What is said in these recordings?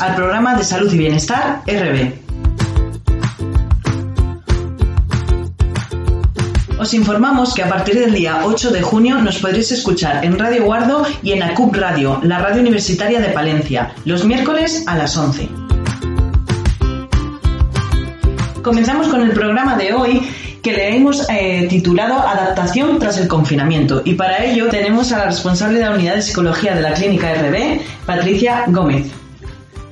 Al programa de Salud y Bienestar RB. Os informamos que a partir del día 8 de junio nos podréis escuchar en Radio Guardo y en ACUP Radio, la radio universitaria de Palencia, los miércoles a las 11. Comenzamos con el programa de hoy que le hemos eh, titulado Adaptación tras el confinamiento. Y para ello tenemos a la responsable de la unidad de psicología de la clínica RB, Patricia Gómez.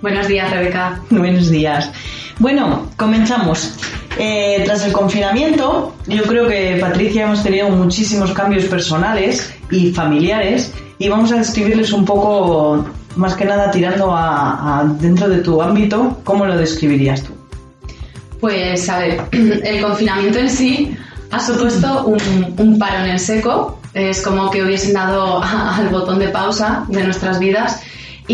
Buenos días, Rebeca. Buenos días. Bueno, comenzamos. Eh, tras el confinamiento, yo creo que Patricia hemos tenido muchísimos cambios personales y familiares y vamos a describirles un poco, más que nada tirando a dentro de tu ámbito, ¿cómo lo describirías tú? Pues a ver, el confinamiento en sí ha supuesto un, un parón en seco, es como que hubiesen dado al botón de pausa de nuestras vidas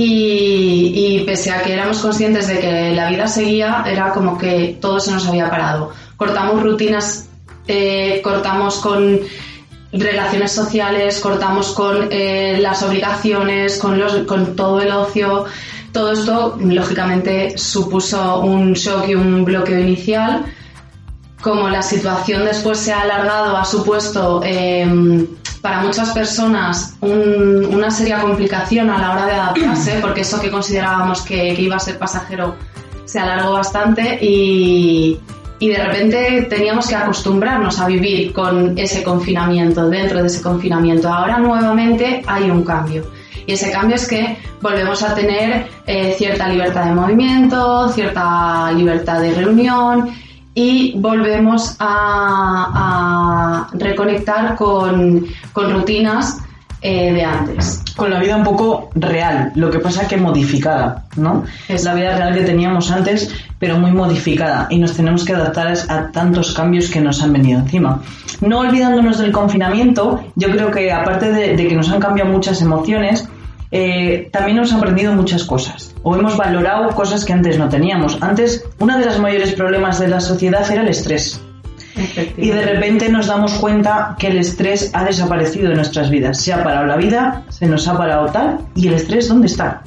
y, pese a que éramos conscientes de que la vida seguía, era como que todo se nos había parado. Cortamos rutinas, eh, cortamos con relaciones sociales, cortamos con eh, las obligaciones, con, los, con todo el ocio. Todo esto, lógicamente, supuso un shock y un bloqueo inicial. Como la situación después se ha alargado, ha supuesto em, para muchas personas una seria complicación a la hora de adaptarse, porque eso que considerábamos que, iba a ser pasajero se alargó bastante y, y de repente teníamos que acostumbrarnos a vivir con ese confinamiento, dentro de ese confinamiento. Ahora nuevamente hay un cambio. Y ese cambio es que volvemos a tener eh, cierta libertad de movimiento, cierta libertad de reunión y volvemos a, reconectar con, rutinas eh, de antes. Con la vida un poco real, lo que pasa que modificada, ¿no? Es la vida real que teníamos antes, pero muy modificada y nos tenemos que adaptar a tantos cambios que nos han venido encima. No olvidándonos del confinamiento, yo creo que aparte de que nos han cambiado muchas emociones, eh, también hemos aprendido muchas cosas o hemos valorado cosas que antes no teníamos. Antes, uno de los mayores problemas de la sociedad era el estrés. Y de repente nos damos cuenta que el estrés ha desaparecido de nuestras vidas. Se ha parado la vida, se nos ha parado tal, y el estrés, ¿dónde está?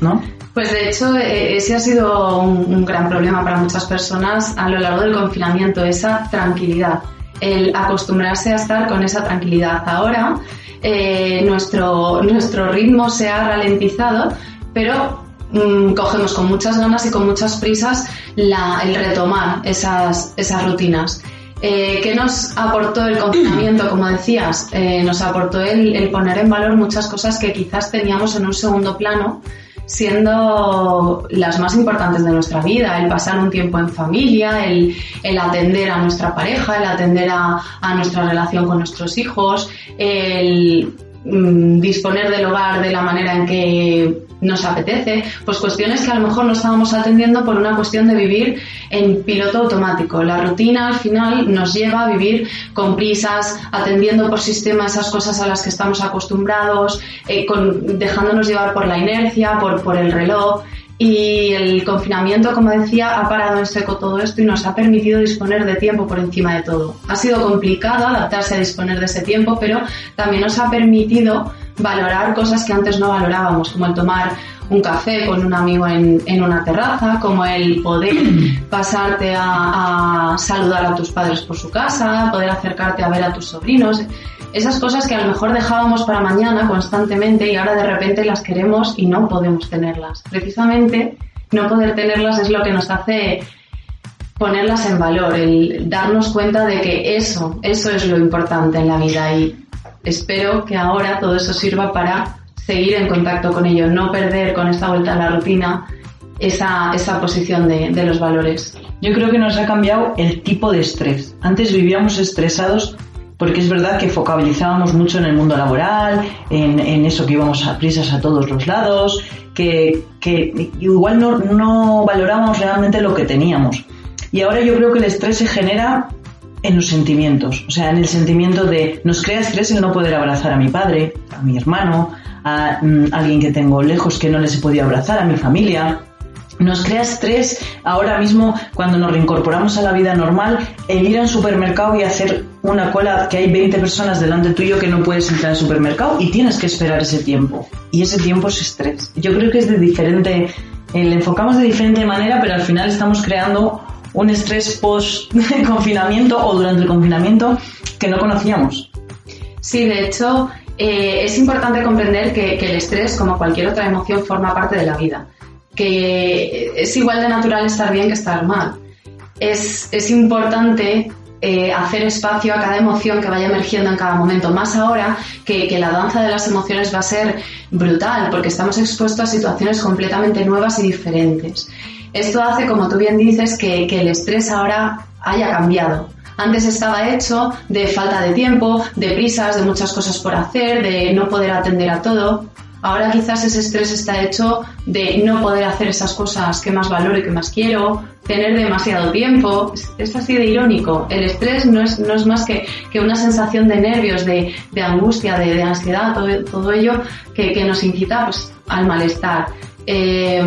¿No? Pues de hecho, e-, ese ha sido un gran problema para muchas personas a lo largo del confinamiento, esa tranquilidad, el acostumbrarse a estar con esa tranquilidad. Ahora, eh, nuestro, nuestro ritmo se ha ralentizado, pero mm, cogemos con muchas ganas y con muchas prisas el retomar esas, esas rutinas. Eh, ¿Qué nos aportó el confinamiento? Como decías, eh, nos aportó el, poner en valor muchas cosas que quizás teníamos en un segundo plano siendo las más importantes de nuestra vida, el pasar un tiempo en familia, el, atender a nuestra pareja, el atender a, a, nuestra relación con nuestros hijos, el mm, disponer del hogar de la manera en que nos apetece, pues cuestiones que a lo mejor no estábamos atendiendo por una cuestión de vivir en piloto automático. La rutina al final nos lleva a vivir con prisas, atendiendo por sistema esas cosas a las que estamos acostumbrados, eh, dejándonos llevar por la inercia, por, por el reloj. Y el confinamiento, como decía, ha parado en seco todo esto y nos ha permitido disponer de tiempo por encima de todo. Ha sido complicado adaptarse a disponer de ese tiempo, pero también nos ha permitido valorar cosas que antes no valorábamos, como el tomar un café con un amigo en, en una terraza, como el poder pasarte a, a, saludar a tus padres por su casa, poder acercarte a ver a tus sobrinos. Esas cosas que a lo mejor dejábamos para mañana constantemente y ahora de repente las queremos y no podemos tenerlas. Precisamente no poder tenerlas es lo que nos hace ponerlas en valor, el darnos cuenta de que eso, eso es lo importante en la vida y espero que ahora todo eso sirva para seguir en contacto con ellos, no perder con esta vuelta a la rutina esa, esa posición de, de, los valores. Yo creo que nos ha cambiado el tipo de estrés. Antes vivíamos estresados porque es verdad que focalizábamos mucho en el mundo laboral, en, en eso que íbamos a prisas a todos los lados, que, que igual no, no valorábamos realmente lo que teníamos. Y ahora yo creo que el estrés se genera en los sentimientos, o sea, en el sentimiento de nos crea estrés el no poder abrazar a mi padre, a mi hermano, a mm, alguien que tengo lejos que no les he abrazar, a mi familia. Nos crea estrés ahora mismo cuando nos reincorporamos a la vida normal el ir al supermercado y hacer una cola que hay 20 personas delante tuyo que no puedes entrar al supermercado y tienes que esperar ese tiempo. Y ese tiempo es estrés. Yo creo que es de diferente eh, le enfocamos de diferente manera, pero al final estamos creando un estrés post confinamiento o durante el confinamiento que no conocíamos. Sí, de hecho, eh, es importante comprender que, el estrés, como cualquier otra emoción, forma parte de la vida. Que es igual de natural estar bien que estar mal. Es, es importante eh, hacer espacio a cada emoción que vaya emergiendo en cada momento. Más ahora que, la danza de las emociones va a ser brutal, porque estamos expuestos a situaciones completamente nuevas y diferentes. Esto hace, como tú bien dices, que, que el estrés ahora haya cambiado. Antes estaba hecho de falta de tiempo, de prisas, de muchas cosas por hacer, de no poder atender a todo. Ahora quizás ese estrés está hecho de no poder hacer esas cosas que más valoro y que más quiero, tener demasiado tiempo. Es, así de irónico. El estrés no es, no es más que, que una sensación de nervios, de, de angustia, de, ansiedad, todo, todo ello que, que, nos incita pues, al malestar. Eh,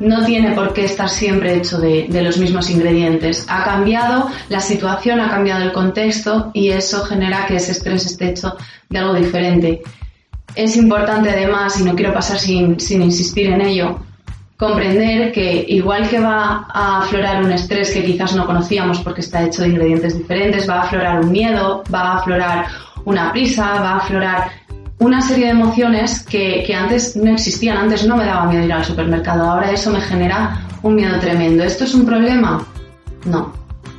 no tiene por qué estar siempre hecho de, de, los mismos ingredientes. Ha cambiado la situación, ha cambiado el contexto y eso genera que ese estrés esté hecho de algo diferente. Es importante además, y no quiero pasar sin, sin insistir en ello, comprender que igual que va a aflorar un estrés que quizás no conocíamos porque está hecho de ingredientes diferentes, va a aflorar un miedo, va a aflorar una prisa, va a aflorar una serie de emociones que, que, antes no existían, antes no me daba miedo ir al supermercado, ahora eso me genera un miedo tremendo. ¿Esto es un problema? No,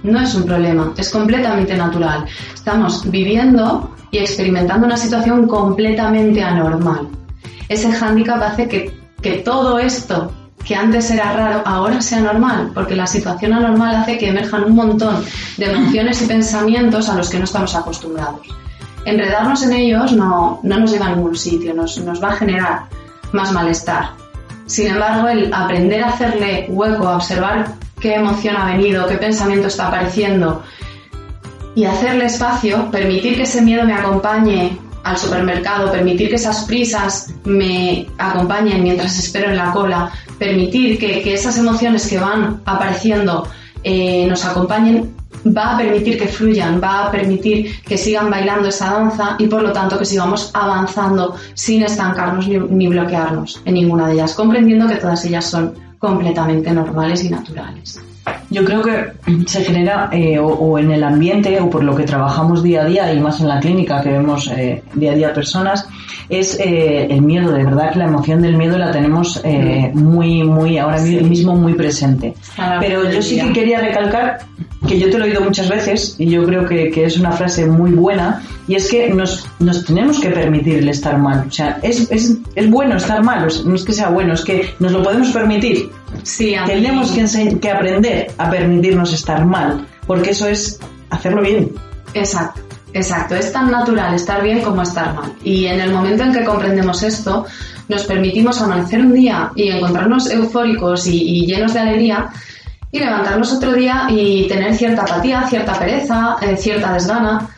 no es un problema, es completamente natural. Estamos viviendo y experimentando una situación completamente anormal. Ese hándicap hace que, que todo esto que antes era raro ahora sea normal, porque la situación anormal hace que emerjan un montón de emociones y pensamientos a los que no estamos acostumbrados. Enredarnos en ellos no, no nos lleva a ningún sitio, nos, nos va a generar más malestar. Sin embargo, el aprender a hacerle hueco, a observar qué emoción ha venido, qué pensamiento está apareciendo, y hacerle espacio, permitir que ese miedo me acompañe al supermercado, permitir que esas prisas me acompañen mientras espero en la cola, permitir que, esas emociones que van apareciendo eh, nos acompañen, va a permitir que fluyan, va a permitir que sigan bailando esa danza y por lo tanto que sigamos avanzando sin estancarnos ni bloquearnos en ninguna de ellas, comprendiendo que todas ellas son completamente normales y naturales. Yo creo que se genera eh, o, en el ambiente o por lo que trabajamos día a día y más en la clínica que vemos eh, día a día personas es eh, el miedo, de verdad que la emoción del miedo la tenemos muy, muy, ahora mismo muy presente. Pero yo sí que quería recalcar que yo te lo he oído muchas veces y yo creo que, que es una frase muy buena y es que nos, nos tenemos que permitir el estar mal. O sea, es, es, es bueno estar mal, no es que sea bueno, es que nos lo podemos permitir. Sí, Tenemos que, que aprender a permitirnos estar mal, porque eso es hacerlo bien. Exacto. Exacto, es tan natural estar bien como estar mal. Y en el momento en que comprendemos esto, nos permitimos amanecer un día y encontrarnos eufóricos y, llenos de alegría y levantarnos otro día y tener cierta apatía, cierta pereza, eh, cierta desgana.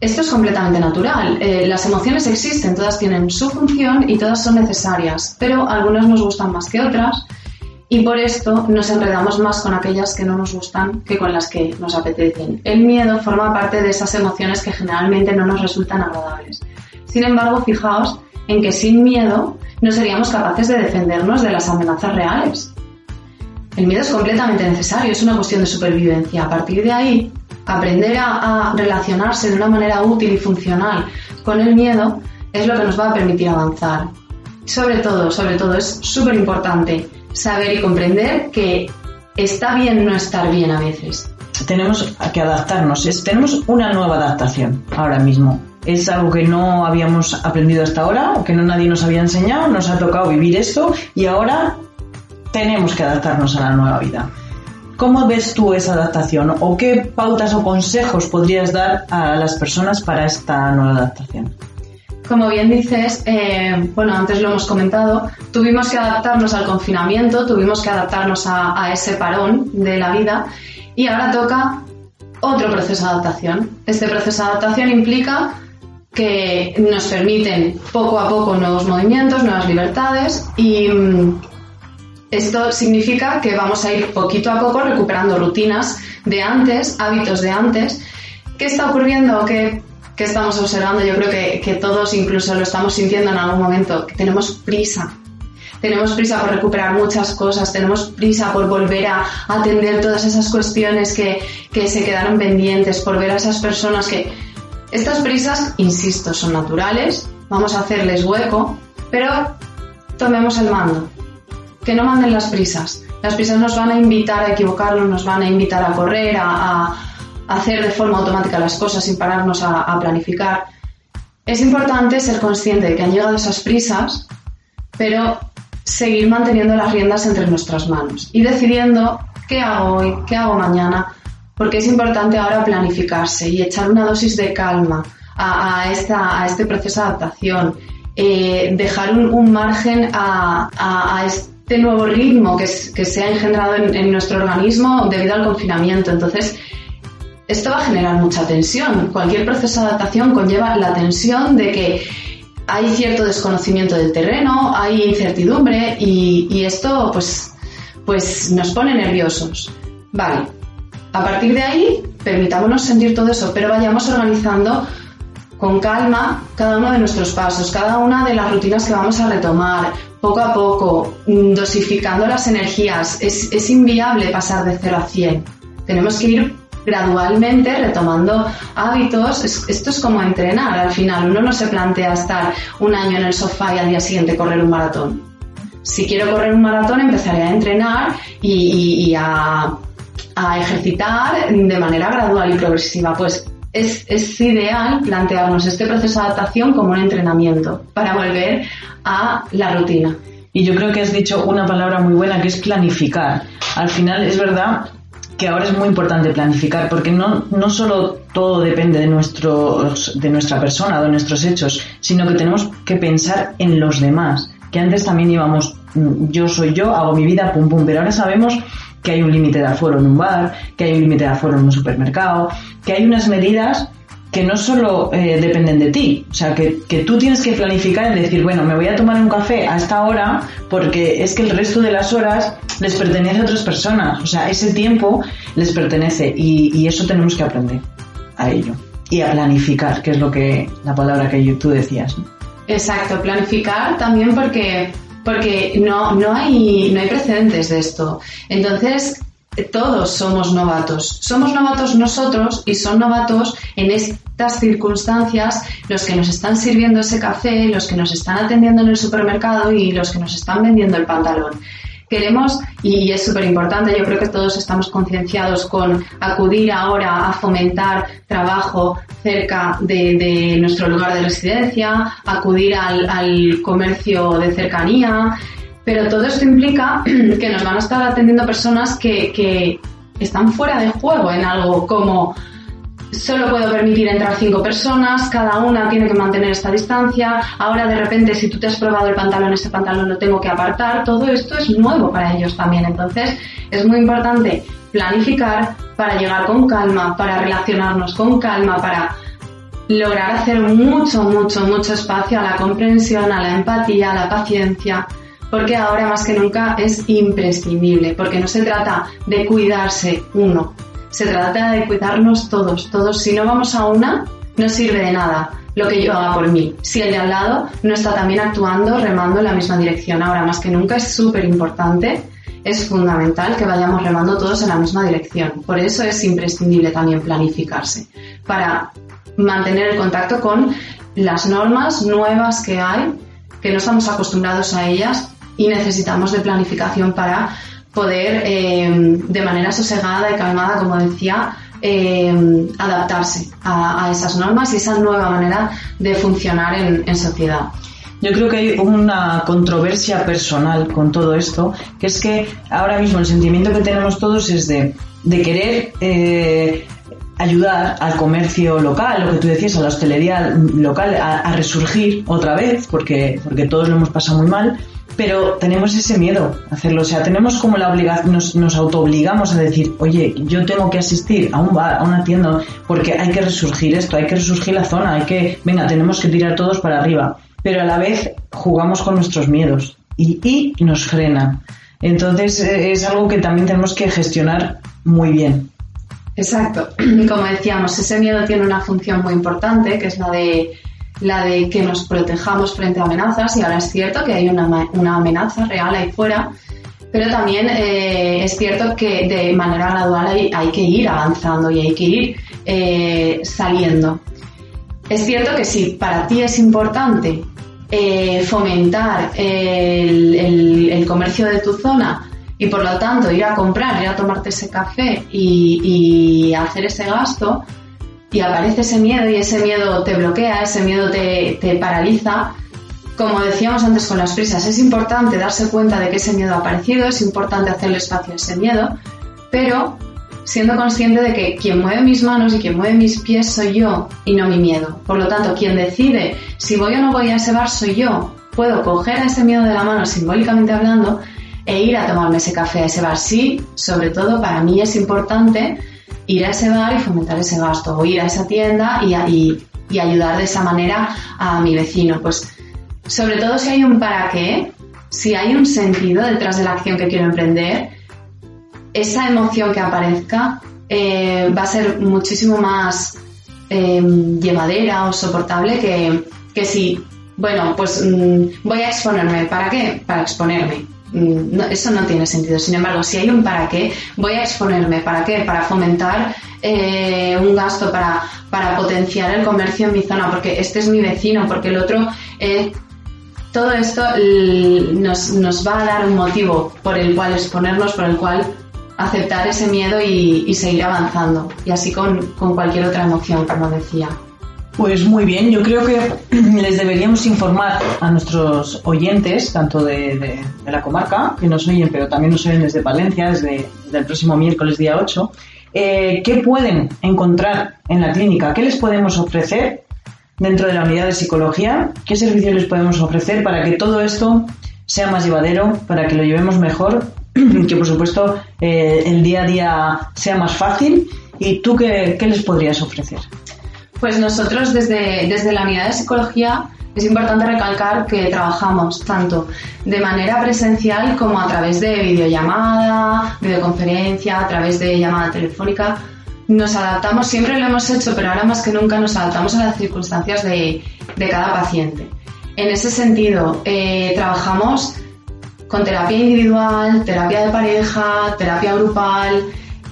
Esto es completamente natural. Eh, las emociones existen, todas tienen su función y todas son necesarias, pero algunas nos gustan más que otras y por esto nos enredamos más con aquellas que no nos gustan que con las que nos apetecen. El miedo forma parte de esas emociones que generalmente no nos resultan agradables. Sin embargo, fijaos en que sin miedo no seríamos capaces de defendernos de las amenazas reales. El miedo es completamente necesario, es una cuestión de supervivencia. A partir de ahí, aprender a, relacionarse de una manera útil y funcional con el miedo es lo que nos va a permitir avanzar. Sobre todo, sobre todo, es súper importante saber y comprender que está bien no estar bien a veces. Tenemos que adaptarnos, tenemos una nueva adaptación ahora mismo. Es algo que no habíamos aprendido hasta ahora, o que no nadie nos había enseñado, nos ha tocado vivir esto y ahora tenemos que adaptarnos a la nueva vida. ¿Cómo ves tú esa adaptación o qué pautas o consejos podrías dar a las personas para esta nueva adaptación? Como bien dices, eh, bueno, antes lo hemos comentado, tuvimos que adaptarnos al confinamiento, tuvimos que adaptarnos a, ese parón de la vida y ahora toca otro proceso de adaptación. Este proceso de adaptación implica que nos permiten poco a poco nuevos movimientos, nuevas libertades y mm, esto significa que vamos a ir poquito a poco recuperando rutinas de antes, hábitos de antes. ¿Qué está ocurriendo? Que que estamos observando, yo creo que, que todos incluso lo estamos sintiendo en algún momento, que tenemos prisa. tenemos prisa por recuperar muchas cosas, tenemos prisa por volver a atender todas esas cuestiones que, que se quedaron pendientes, por ver a esas personas que... Estas prisas, insisto, son naturales, vamos a hacerles hueco, pero tomemos el mando, que no manden las prisas. Las prisas nos van a invitar a equivocarnos, nos van a invitar a correr, a, hacer de forma automática las cosas sin pararnos a, planificar. Es importante ser consciente de que han llegado esas prisas, pero seguir manteniendo las riendas entre nuestras manos y decidiendo qué hago hoy, qué hago mañana, porque es importante ahora planificarse y echar una dosis de calma a, esta, a este proceso de adaptación, eh, dejar un, margen a, nuevo ritmo que, se ha engendrado en, nuestro organismo debido al confinamiento. Entonces, esto va a generar mucha tensión. Cualquier proceso de adaptación conlleva la tensión de que hay cierto desconocimiento del terreno, hay incertidumbre y, esto pues, pues nos pone nerviosos. Vale, a partir de ahí permitámonos sentir todo eso, pero vayamos organizando con calma cada uno de nuestros pasos, cada una de las rutinas que vamos a retomar, poco a poco, mm, dosificando las energías. Es, es inviable pasar de 0 a 100. Tenemos que ir gradualmente retomando hábitos. esto es como entrenar al final. Uno no se plantea estar un año en el sofá y al día siguiente correr un maratón. Si quiero correr un maratón, empezaré a entrenar y, a, ejercitar de manera gradual y progresiva. Pues es, ideal plantearnos este proceso de adaptación como un entrenamiento para volver a la rutina. Y yo creo que has dicho una palabra muy buena que es planificar. Al final es verdad que ahora es muy importante planificar, porque no, no solo todo depende de, nuestros, de nuestra persona, de nuestros hechos, sino que tenemos que pensar en los demás. Que antes también íbamos, mm, yo soy yo, hago mi vida, pum pum, pero ahora sabemos que hay un límite de aforo en un bar, que hay un límite de aforo en un supermercado, que hay unas medidas que no solo eh, dependen de ti, o sea, que, que, tú tienes que planificar y decir, bueno, me voy a tomar un café a esta hora porque es que el resto de las horas les pertenece a otras personas, o sea, ese tiempo les pertenece y, eso tenemos que aprender a ello y a planificar, que es lo que la palabra que tú decías. Exacto, planificar también porque porque no, no, hay, no hay precedentes de esto. Entonces, todos somos novatos. Somos novatos nosotros y son novatos en estas circunstancias los que nos están sirviendo ese café, los que nos están atendiendo en el supermercado y los que nos están vendiendo el pantalón. Queremos, y es súper importante, yo creo que todos estamos concienciados con acudir ahora a fomentar trabajo cerca de, nuestro lugar de residencia, acudir al, al comercio de cercanía, pero todo esto implica que nos van a estar atendiendo personas que, están fuera de juego en algo como solo puedo permitir entrar cinco personas, cada una tiene que mantener esta distancia, ahora de repente si tú te has probado el pantalón, ese pantalón lo tengo que apartar, todo esto es nuevo para ellos también, entonces es muy importante planificar para llegar con calma, para relacionarnos con calma, para lograr hacer mucho, mucho, mucho espacio a la comprensión, a la empatía, a la paciencia, porque ahora más que nunca es imprescindible, porque no se trata de cuidarse uno, se trata de cuidarnos todos, todos. Si no vamos a una, no sirve de nada lo que yo haga por mí, si el de al lado no está también actuando, remando en la misma dirección. Ahora más que nunca es súper importante, es fundamental que vayamos remando todos en la misma dirección. Por eso es imprescindible también planificarse, para mantener el contacto con las normas nuevas que hay, que no estamos acostumbrados a ellas y necesitamos de planificación para poder eh, de manera sosegada y calmada, como decía, eh, adaptarse a, esas normas y esa nueva manera de funcionar en, sociedad. Yo creo que hay una controversia personal con todo esto, que es que ahora mismo el sentimiento que tenemos todos es de, querer eh, ayudar al comercio local, lo que tú decías, a la hostelería local, a, a, resurgir otra vez, porque, porque todos lo hemos pasado muy mal, pero tenemos ese miedo a hacerlo. O sea, tenemos como la obligación, nos, nos autoobligamos a decir, oye, yo tengo que asistir a un bar, a una tienda, porque hay que resurgir esto, hay que resurgir la zona, hay que, venga, tenemos que tirar todos para arriba. Pero a la vez jugamos con nuestros miedos y, y nos frena. Entonces eh, es algo que también tenemos que gestionar muy bien. Exacto. Como decíamos, ese miedo tiene una función muy importante, que es la de la de que nos protejamos frente a amenazas, y ahora es cierto que hay una, una amenaza real ahí fuera, pero también eh, es cierto que de manera gradual hay, hay, que ir avanzando y hay que ir eh, saliendo. Es cierto que si para ti es importante eh, fomentar el, el, el, comercio de tu zona y por lo tanto ir a comprar, ir a tomarte ese café y, y hacer ese gasto, y aparece ese miedo y ese miedo te bloquea, ese miedo te, te paraliza, como decíamos antes con las prisas, es importante darse cuenta de que ese miedo ha aparecido, es importante hacerle espacio a ese miedo, pero siendo consciente de que quien mueve mis manos y quien mueve mis pies soy yo y no mi miedo. Por lo tanto, quien decide si voy o no voy a ese bar soy yo. Puedo coger ese miedo de la mano simbólicamente hablando e ir a tomarme ese café a ese bar. Sí, sobre todo para mí es importante ir a ese bar y fomentar ese gasto, o ir a esa tienda y, y, ayudar de esa manera a mi vecino. Pues sobre todo si hay un para qué, si hay un sentido detrás de la acción que quiero emprender, esa emoción que aparezca eh, va a ser muchísimo más eh, llevadera o soportable que, que si, bueno, pues mmm, voy a exponerme. ¿Para qué? Para exponerme. Mm, no, eso no tiene sentido. Sin embargo, si hay un para qué, voy a exponerme. ¿Para qué? Para fomentar eh, un gasto, para, para potenciar el comercio en mi zona, porque este es mi vecino, porque el otro eh, todo esto nos, nos, va a dar un motivo por el cual exponernos, por el cual aceptar ese miedo y, y seguir avanzando. Y así con, con, cualquier otra emoción, como decía. Pues muy bien, yo creo que les deberíamos informar a nuestros oyentes, tanto de, la comarca, que nos oyen, pero también nos oyen desde Palencia, desde, desde el próximo miércoles día 8, eh, qué pueden encontrar en la clínica, qué les podemos ofrecer dentro de la unidad de psicología, qué servicios les podemos ofrecer para que todo esto sea más llevadero, para que lo llevemos mejor, que por supuesto eh, el día a día sea más fácil. ¿Y tú qué, qué, les podrías ofrecer? Pues nosotros desde, desde la unidad de psicología es importante recalcar que trabajamos tanto de manera presencial como a través de videollamada, videoconferencia, a través de llamada telefónica nos adaptamos, siempre lo hemos hecho, pero ahora más que nunca nos adaptamos a las circunstancias de, de cada paciente. En ese sentido, eh, trabajamos con terapia individual, terapia de pareja, terapia grupal,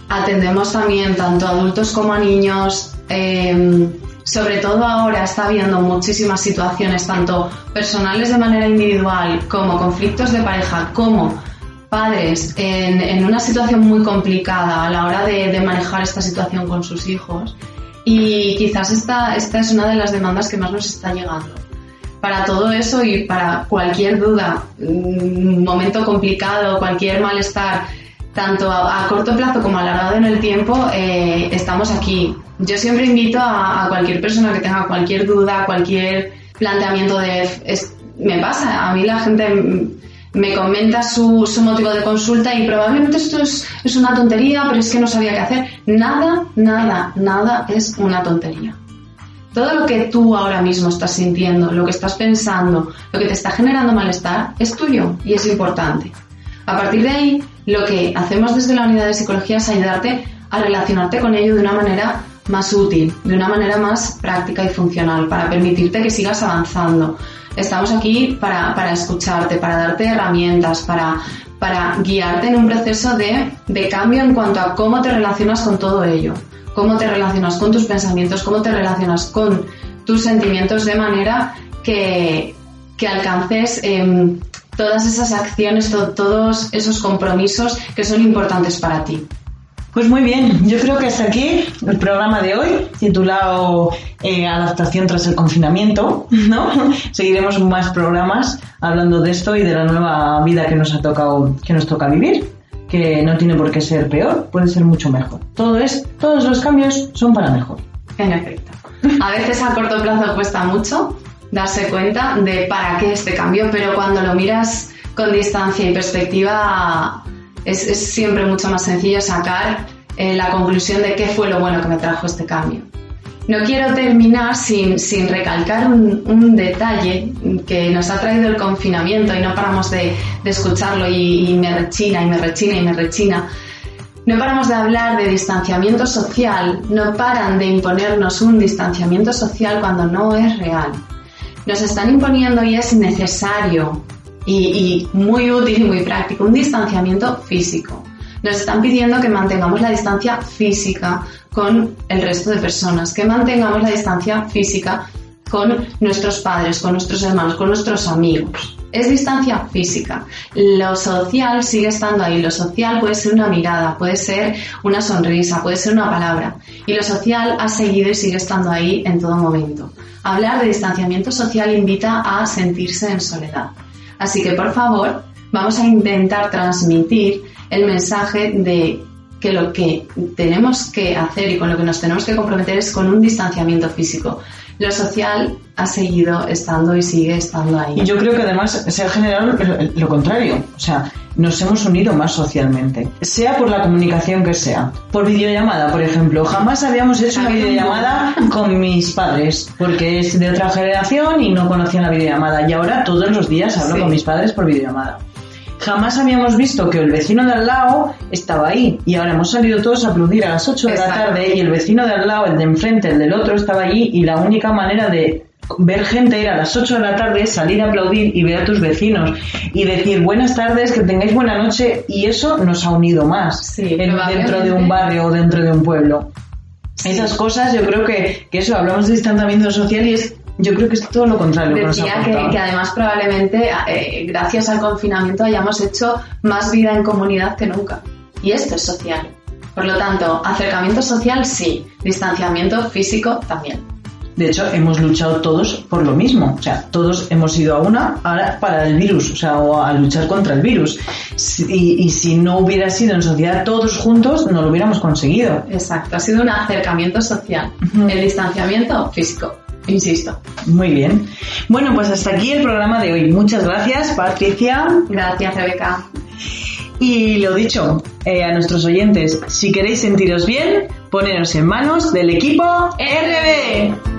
atendemos también tanto a adultos como a niños. Eh, sobre todo ahora está habiendo muchísimas situaciones, tanto personales de manera individual, como conflictos de pareja, como padres en, en, una situación muy complicada a la hora de, de, manejar esta situación con sus hijos y quizás esta, esta es una de las demandas que más nos está llegando. Para todo eso y para cualquier duda, un momento complicado, cualquier malestar, tanto a, corto plazo como alargado en el tiempo, eh, estamos aquí. Yo siempre invito a, a, cualquier persona que tenga cualquier duda, cualquier planteamiento de... Es, me pasa, a mí la gente me comenta su, su, motivo de consulta y probablemente esto es, es, una tontería, pero es que no sabía qué hacer. Nada, nada, nada es una tontería. Todo lo que tú ahora mismo estás sintiendo, lo que estás pensando, lo que te está generando malestar, es tuyo y es importante. A partir de ahí, lo que hacemos desde la unidad de psicología es ayudarte a relacionarte con ello de una manera más útil, de una manera más práctica y funcional, para permitirte que sigas avanzando, Estamos aquí para, para escucharte, para darte herramientas, para, para guiarte en un proceso de, de cambio en cuanto a cómo te relacionas con todo ello, cómo te relacionas con tus pensamientos, cómo te relacionas con tus sentimientos de manera que, que alcances eh, todas esas acciones, to todos esos compromisos que son importantes para ti. Pues muy bien, yo creo que hasta aquí el programa de hoy, titulado eh, Adaptación tras el confinamiento, ¿no? Seguiremos más programas hablando de esto y de la nueva vida que nos ha tocado, que nos toca vivir, que no tiene por qué ser peor, puede ser mucho mejor. Todo es, todos los cambios son para mejor. En efecto. A veces a corto plazo cuesta mucho darse cuenta de para qué este cambio, pero cuando lo miras con distancia y perspectiva es, es siempre mucho más sencillo sacar eh, la conclusión de qué fue lo bueno que me trajo este cambio. No quiero terminar sin, sin recalcar un, un, detalle que nos ha traído el confinamiento y no paramos de, de escucharlo y, y, me rechina y me rechina y me rechina. No paramos de hablar de distanciamiento social, no paran de imponernos un distanciamiento social cuando no es real. Nos están imponiendo y es necesario y, muy útil y muy práctico un distanciamiento físico. Nos están pidiendo que mantengamos la distancia física con el resto de personas, que mantengamos la distancia física con nuestros padres, con nuestros hermanos, con nuestros amigos. Es distancia física. Lo social sigue estando ahí. Lo social puede ser una mirada, puede ser una sonrisa, puede ser una palabra. Y lo social ha seguido y sigue estando ahí en todo momento. Hablar de distanciamiento social invita a sentirse en soledad. Así que, por favor, vamos a intentar transmitir el mensaje de que lo que tenemos que hacer y con lo que nos tenemos que comprometer es con un distanciamiento físico lo social ha seguido estando y sigue estando ahí. Y yo creo que además se ha generado lo contrario, o sea, nos hemos unido más socialmente, sea por la comunicación que sea. Por videollamada, por ejemplo, jamás habíamos hecho una videollamada con mis padres, porque es de otra generación y no conocían la videollamada, y ahora todos los días hablo con mis padres por videollamada. Jamás habíamos visto que el vecino de al lado estaba ahí. Y ahora hemos salido todos a aplaudir a las 8 de la tarde y el vecino de al lado, el de enfrente, el del otro estaba allí y la única manera de ver gente era a las 8 de la tarde, salir a aplaudir y ver a tus vecinos y decir buenas tardes, que tengáis buena noche y eso nos ha unido más dentro de un barrio o dentro de un pueblo. Esas cosas yo creo que, que eso, hablamos de distanciamiento social y es yo creo que es todo lo contrario. Decía que, que, además probablemente eh, gracias al confinamiento hayamos hecho más vida en comunidad que nunca. Y esto es social. Por lo tanto, acercamiento social sí, distanciamiento físico también. De hecho, hemos luchado todos por lo mismo. O sea, todos hemos ido a una ahora para el virus, o sea, o a luchar contra el virus. Y, y, si no hubiera sido en sociedad todos juntos, no lo hubiéramos conseguido. Exacto, ha sido un acercamiento social. El distanciamiento físico insisto. Muy bien. Bueno, pues hasta aquí el programa de hoy. Muchas gracias, Patricia. Gracias, Rebeca. Y lo dicho, eh, a nuestros oyentes, si queréis sentiros bien, poneros en manos del equipo RB.